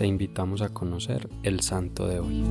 te invitamos a conocer el santo de hoy.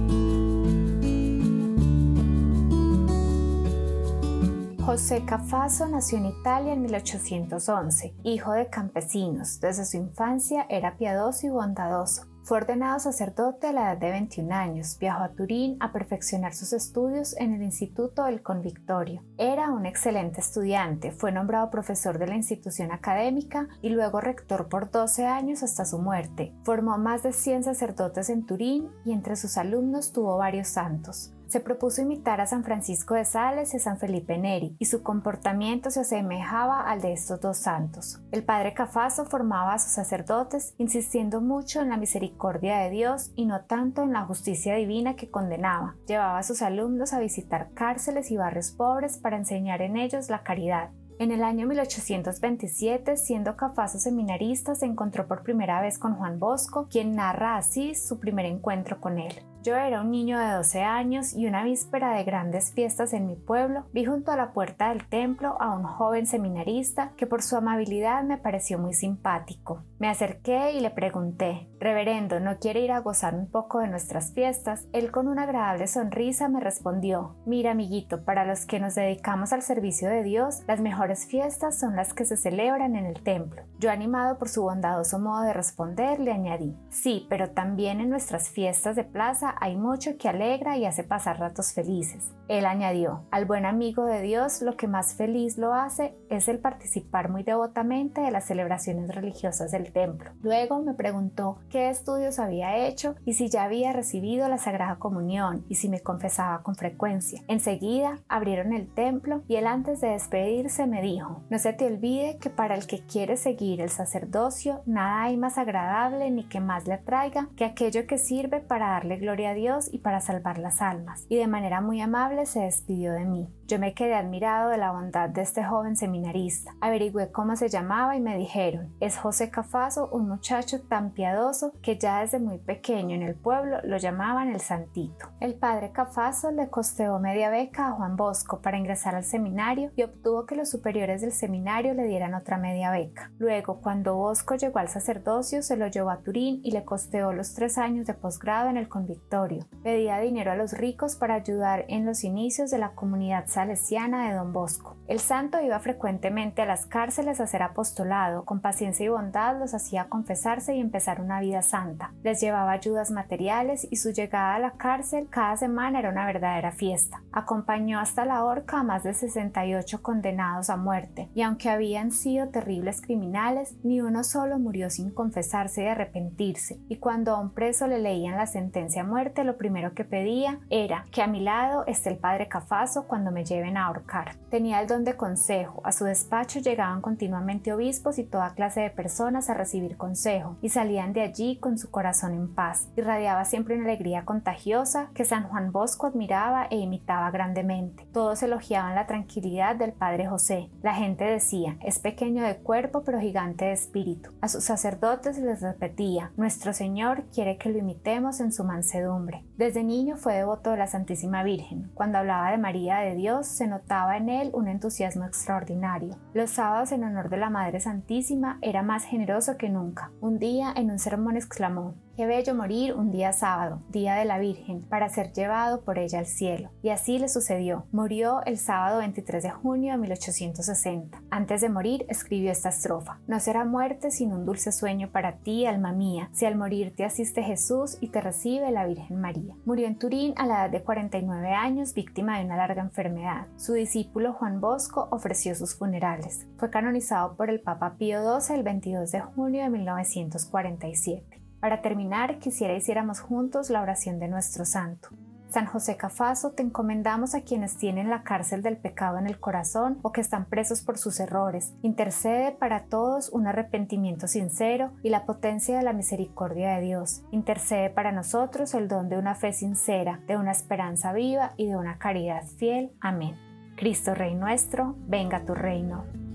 José Cafaso nació en Italia en 1811, hijo de campesinos. Desde su infancia era piadoso y bondadoso. Fue ordenado sacerdote a la edad de 21 años. Viajó a Turín a perfeccionar sus estudios en el Instituto del Convictorio. Era un excelente estudiante, fue nombrado profesor de la institución académica y luego rector por 12 años hasta su muerte. Formó más de 100 sacerdotes en Turín y entre sus alumnos tuvo varios santos se propuso imitar a San Francisco de Sales y a San Felipe Neri, y su comportamiento se asemejaba al de estos dos santos. El padre Cafaso formaba a sus sacerdotes, insistiendo mucho en la misericordia de Dios y no tanto en la justicia divina que condenaba. Llevaba a sus alumnos a visitar cárceles y barrios pobres para enseñar en ellos la caridad. En el año 1827, siendo Cafaso seminarista, se encontró por primera vez con Juan Bosco, quien narra así su primer encuentro con él. Yo era un niño de 12 años y una víspera de grandes fiestas en mi pueblo vi junto a la puerta del templo a un joven seminarista que por su amabilidad me pareció muy simpático. Me acerqué y le pregunté, Reverendo, ¿no quiere ir a gozar un poco de nuestras fiestas? Él con una agradable sonrisa me respondió, Mira amiguito, para los que nos dedicamos al servicio de Dios, las mejores fiestas son las que se celebran en el templo. Yo animado por su bondadoso modo de responder, le añadí, Sí, pero también en nuestras fiestas de plaza hay mucho que alegra y hace pasar ratos felices. Él añadió, al buen amigo de Dios lo que más feliz lo hace es el participar muy devotamente de las celebraciones religiosas del templo. Luego me preguntó qué estudios había hecho y si ya había recibido la Sagrada Comunión y si me confesaba con frecuencia. Enseguida abrieron el templo y él antes de despedirse me dijo, no se te olvide que para el que quiere seguir el sacerdocio nada hay más agradable ni que más le atraiga que aquello que sirve para darle gloria a Dios y para salvar las almas, y de manera muy amable se despidió de mí. Yo me quedé admirado de la bondad de este joven seminarista. Averigüé cómo se llamaba y me dijeron, es José Cafaso, un muchacho tan piadoso que ya desde muy pequeño en el pueblo lo llamaban el Santito. El padre Cafaso le costeó media beca a Juan Bosco para ingresar al seminario y obtuvo que los superiores del seminario le dieran otra media beca. Luego, cuando Bosco llegó al sacerdocio, se lo llevó a Turín y le costeó los tres años de posgrado en el Pedía dinero a los ricos para ayudar en los inicios de la comunidad salesiana de Don Bosco. El santo iba frecuentemente a las cárceles a hacer apostolado, con paciencia y bondad los hacía confesarse y empezar una vida santa. Les llevaba ayudas materiales y su llegada a la cárcel cada semana era una verdadera fiesta. Acompañó hasta la horca a más de 68 condenados a muerte, y aunque habían sido terribles criminales, ni uno solo murió sin confesarse y arrepentirse, y cuando a un preso le leían la sentencia a lo primero que pedía era que a mi lado esté el padre Cafaso cuando me lleven a ahorcar. Tenía el don de consejo, a su despacho llegaban continuamente obispos y toda clase de personas a recibir consejo, y salían de allí con su corazón en paz. Irradiaba siempre una alegría contagiosa que San Juan Bosco admiraba e imitaba grandemente. Todos elogiaban la tranquilidad del Padre José. La gente decía, es pequeño de cuerpo pero gigante de espíritu. A sus sacerdotes les repetía, Nuestro Señor quiere que lo imitemos en su mansedumbre. Desde niño fue devoto de la Santísima Virgen. Cuando hablaba de María de Dios, se notaba en él un entusiasmo extraordinario. Los sábados en honor de la Madre Santísima era más generoso que nunca. Un día en un sermón exclamó, Qué bello morir un día sábado, día de la Virgen, para ser llevado por ella al cielo. Y así le sucedió. Murió el sábado 23 de junio de 1860. Antes de morir escribió esta estrofa. No será muerte sino un dulce sueño para ti, alma mía, si al morir te asiste Jesús y te recibe la Virgen María. Murió en Turín a la edad de 49 años, víctima de una larga enfermedad. Su discípulo Juan Bosco ofreció sus funerales. Fue canonizado por el Papa Pío XII el 22 de junio de 1947. Para terminar, quisiera hiciéramos juntos la oración de nuestro santo. San José Cafaso, te encomendamos a quienes tienen la cárcel del pecado en el corazón o que están presos por sus errores. Intercede para todos un arrepentimiento sincero y la potencia de la misericordia de Dios. Intercede para nosotros el don de una fe sincera, de una esperanza viva y de una caridad fiel. Amén. Cristo Rey nuestro, venga tu reino.